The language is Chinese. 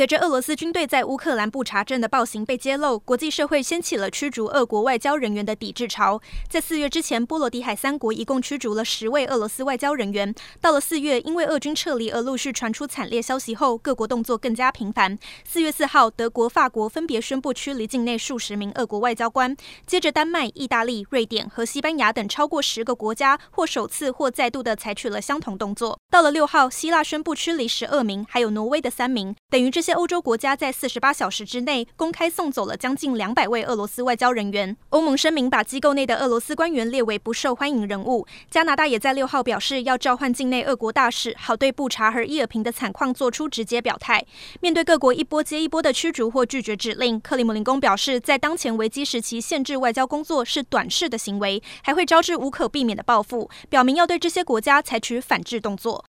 随着俄罗斯军队在乌克兰布查镇的暴行被揭露，国际社会掀起了驱逐俄国外交人员的抵制潮。在四月之前，波罗的海三国一共驱逐了十位俄罗斯外交人员。到了四月，因为俄军撤离而陆续传出惨烈消息后，各国动作更加频繁。四月四号，德国、法国分别宣布驱离境内数十名俄国外交官。接着，丹麦、意大利、瑞典和西班牙等超过十个国家或首次或再度的采取了相同动作。到了六号，希腊宣布驱离十二名，还有挪威的三名，等于这些。欧洲国家在四十八小时之内公开送走了将近两百位俄罗斯外交人员。欧盟声明把机构内的俄罗斯官员列为不受欢迎人物。加拿大也在六号表示要召唤境内俄国大使，好对布查和伊尔平的惨况做出直接表态。面对各国一波接一波的驱逐或拒绝指令，克里姆林宫表示，在当前危机时期限制外交工作是短视的行为，还会招致无可避免的报复，表明要对这些国家采取反制动作。